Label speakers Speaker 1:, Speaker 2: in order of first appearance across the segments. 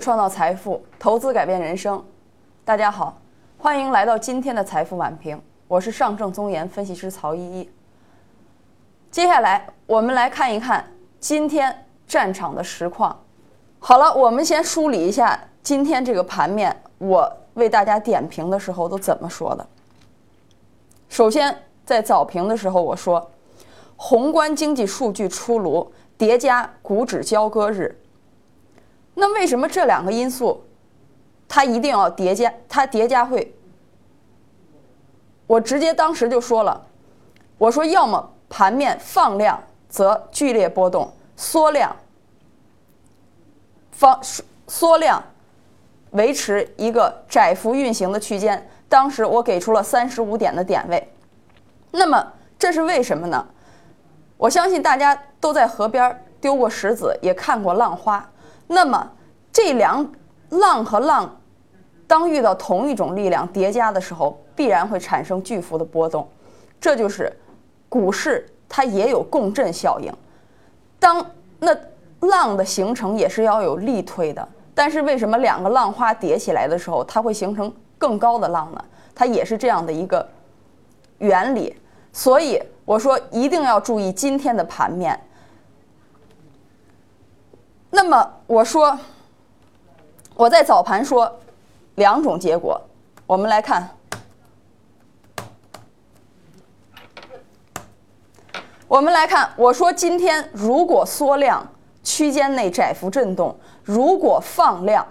Speaker 1: 创造财富，投资改变人生。大家好，欢迎来到今天的财富晚评，我是上证综研分析师曹依依。接下来我们来看一看今天战场的实况。好了，我们先梳理一下今天这个盘面，我为大家点评的时候都怎么说的。首先，在早评的时候我说，宏观经济数据出炉，叠加股指交割日。那为什么这两个因素，它一定要叠加？它叠加会，我直接当时就说了，我说要么盘面放量则剧烈波动，缩量放缩量维持一个窄幅运行的区间。当时我给出了三十五点的点位，那么这是为什么呢？我相信大家都在河边丢过石子，也看过浪花。那么，这两浪和浪，当遇到同一种力量叠加的时候，必然会产生巨幅的波动。这就是股市它也有共振效应。当那浪的形成也是要有力推的，但是为什么两个浪花叠起来的时候，它会形成更高的浪呢？它也是这样的一个原理。所以我说一定要注意今天的盘面。那么我说，我在早盘说两种结果，我们来看。我们来看，我说今天如果缩量，区间内窄幅震动；如果放量，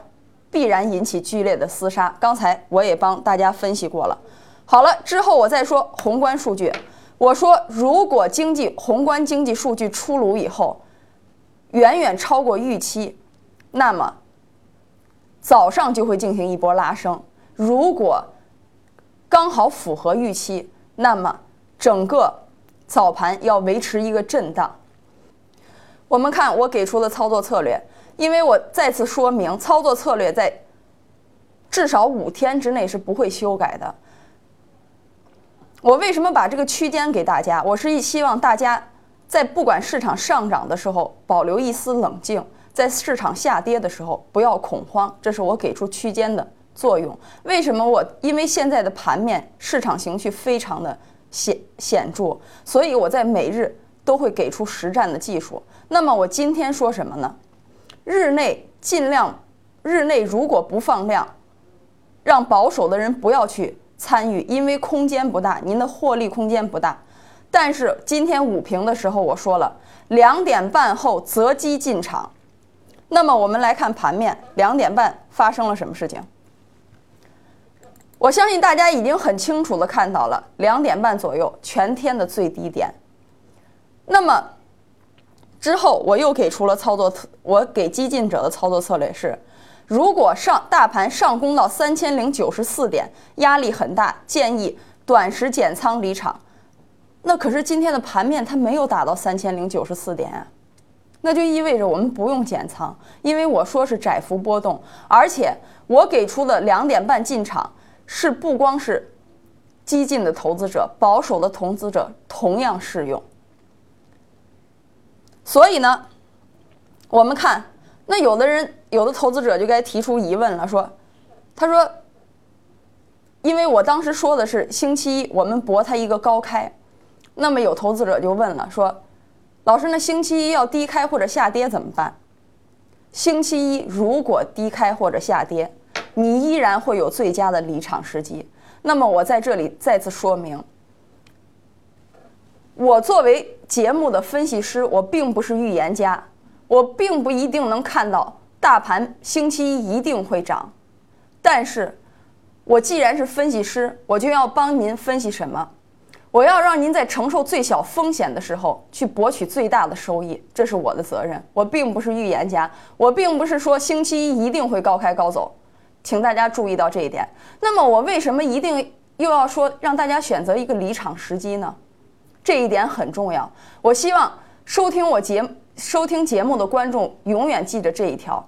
Speaker 1: 必然引起剧烈的厮杀。刚才我也帮大家分析过了。好了，之后我再说宏观数据。我说，如果经济宏观经济数据出炉以后。远远超过预期，那么早上就会进行一波拉升。如果刚好符合预期，那么整个早盘要维持一个震荡。我们看我给出的操作策略，因为我再次说明，操作策略在至少五天之内是不会修改的。我为什么把这个区间给大家？我是希望大家。在不管市场上涨的时候，保留一丝冷静；在市场下跌的时候，不要恐慌。这是我给出区间的作用。为什么我？因为现在的盘面市场情绪非常的显显著，所以我在每日都会给出实战的技术。那么我今天说什么呢？日内尽量，日内如果不放量，让保守的人不要去参与，因为空间不大，您的获利空间不大。但是今天午评的时候我说了，两点半后择机进场。那么我们来看盘面，两点半发生了什么事情？我相信大家已经很清楚的看到了，两点半左右全天的最低点。那么之后我又给出了操作策，我给激进者的操作策略是：如果上大盘上攻到三千零九十四点，压力很大，建议短时减仓离场。那可是今天的盘面它没有打到三千零九十四点啊，那就意味着我们不用减仓，因为我说是窄幅波动，而且我给出的两点半进场是不光是激进的投资者，保守的投资者同样适用。所以呢，我们看那有的人有的投资者就该提出疑问了，说，他说，因为我当时说的是星期一我们博它一个高开。那么有投资者就问了，说：“老师，那星期一要低开或者下跌怎么办？”星期一如果低开或者下跌，你依然会有最佳的离场时机。那么我在这里再次说明，我作为节目的分析师，我并不是预言家，我并不一定能看到大盘星期一一定会涨，但是，我既然是分析师，我就要帮您分析什么。我要让您在承受最小风险的时候去博取最大的收益，这是我的责任。我并不是预言家，我并不是说星期一一定会高开高走，请大家注意到这一点。那么我为什么一定又要说让大家选择一个离场时机呢？这一点很重要。我希望收听我节收听节目的观众永远记着这一条：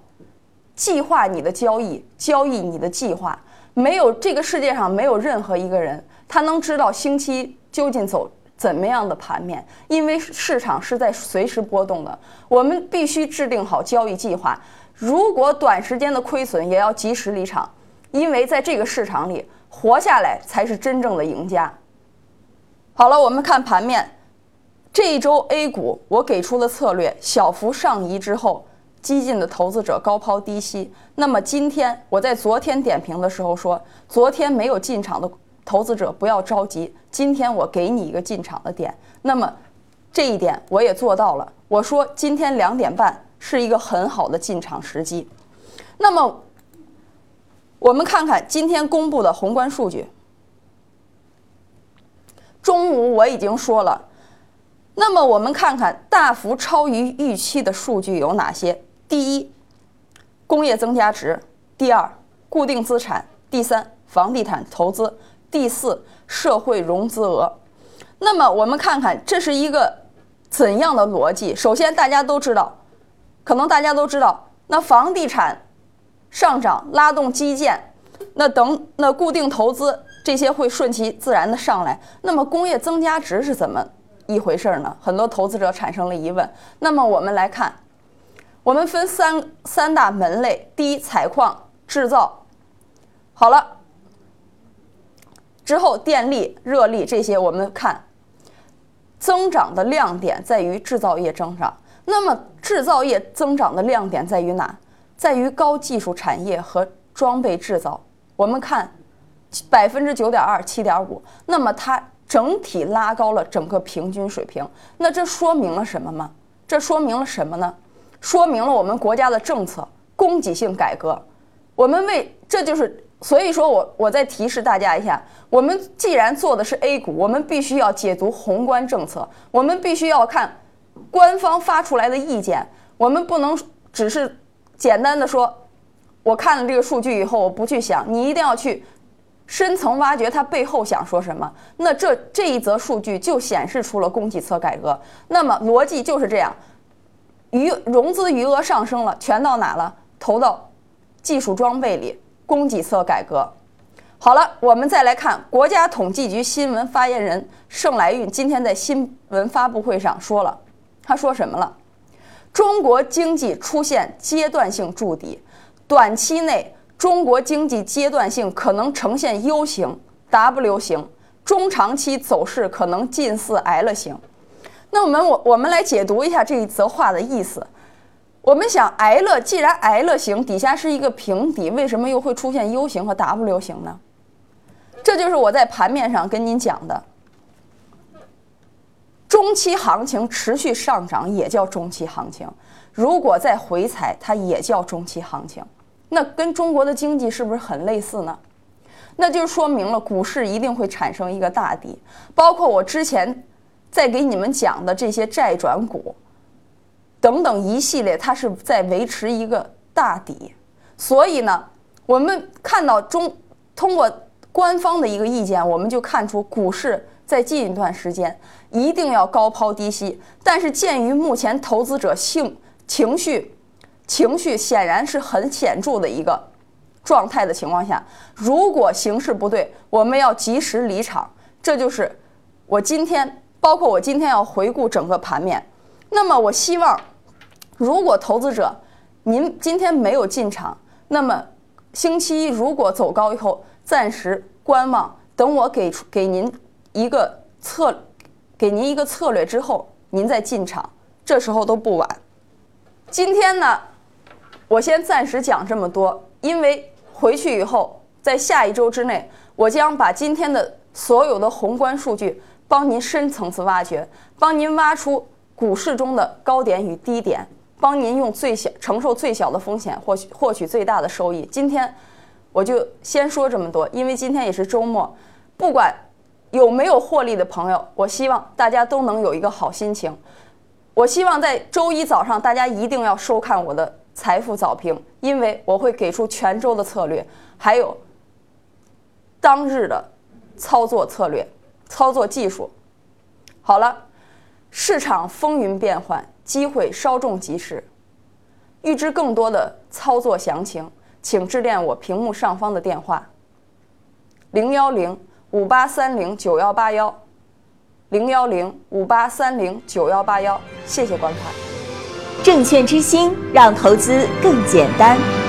Speaker 1: 计划你的交易，交易你的计划。没有这个世界上没有任何一个人他能知道星期。究竟走怎么样的盘面？因为市场是在随时波动的，我们必须制定好交易计划。如果短时间的亏损，也要及时离场，因为在这个市场里活下来才是真正的赢家。好了，我们看盘面，这一周 A 股我给出的策略小幅上移之后，激进的投资者高抛低吸。那么今天我在昨天点评的时候说，昨天没有进场的投资者不要着急，今天我给你一个进场的点。那么这一点我也做到了，我说今天两点半。是一个很好的进场时机。那么，我们看看今天公布的宏观数据。中午我已经说了，那么我们看看大幅超于预期的数据有哪些？第一，工业增加值；第二，固定资产；第三，房地产投资；第四，社会融资额。那么我们看看这是一个怎样的逻辑？首先，大家都知道。可能大家都知道，那房地产上涨拉动基建，那等那固定投资这些会顺其自然的上来。那么工业增加值是怎么一回事呢？很多投资者产生了疑问。那么我们来看，我们分三三大门类：第一，采矿、制造，好了，之后电力、热力这些，我们看增长的亮点在于制造业增长。那么制造业增长的亮点在于哪？在于高技术产业和装备制造。我们看百分之九点二、七点五，那么它整体拉高了整个平均水平。那这说明了什么吗？这说明了什么呢？说明了我们国家的政策供给性改革。我们为这就是所以说我我再提示大家一下，我们既然做的是 A 股，我们必须要解读宏观政策，我们必须要看。官方发出来的意见，我们不能只是简单的说，我看了这个数据以后，我不去想，你一定要去深层挖掘它背后想说什么。那这这一则数据就显示出了供给侧改革。那么逻辑就是这样，余融资余额上升了，全到哪了？投到技术装备里，供给侧改革。好了，我们再来看国家统计局新闻发言人盛来运今天在新闻发布会上说了。他说什么了？中国经济出现阶段性筑底，短期内中国经济阶段性可能呈现 U 型、W 型，中长期走势可能近似 L 型。那我们我我们来解读一下这一则话的意思。我们想，L 既然 L 型底下是一个平底，为什么又会出现 U 型和 W 型呢？这就是我在盘面上跟您讲的。中期行情持续上涨也叫中期行情，如果再回踩，它也叫中期行情。那跟中国的经济是不是很类似呢？那就说明了股市一定会产生一个大底，包括我之前在给你们讲的这些债转股等等一系列，它是在维持一个大底。所以呢，我们看到中通过官方的一个意见，我们就看出股市。在近一段时间，一定要高抛低吸。但是鉴于目前投资者性情绪，情绪显然是很显著的一个状态的情况下，如果形势不对，我们要及时离场。这就是我今天，包括我今天要回顾整个盘面。那么我希望，如果投资者您今天没有进场，那么星期一如果走高以后，暂时观望，等我给出给您。一个策，给您一个策略之后，您再进场，这时候都不晚。今天呢，我先暂时讲这么多，因为回去以后，在下一周之内，我将把今天的所有的宏观数据帮您深层次挖掘，帮您挖出股市中的高点与低点，帮您用最小承受最小的风险，获取获取最大的收益。今天我就先说这么多，因为今天也是周末，不管。有没有获利的朋友？我希望大家都能有一个好心情。我希望在周一早上，大家一定要收看我的财富早评，因为我会给出全周的策略，还有当日的操作策略、操作技术。好了，市场风云变幻，机会稍纵即逝。预知更多的操作详情，请致电我屏幕上方的电话：零幺零。五八三零九幺八幺，零幺零五八三零九幺八幺，谢谢观看。
Speaker 2: 证券之星，让投资更简单。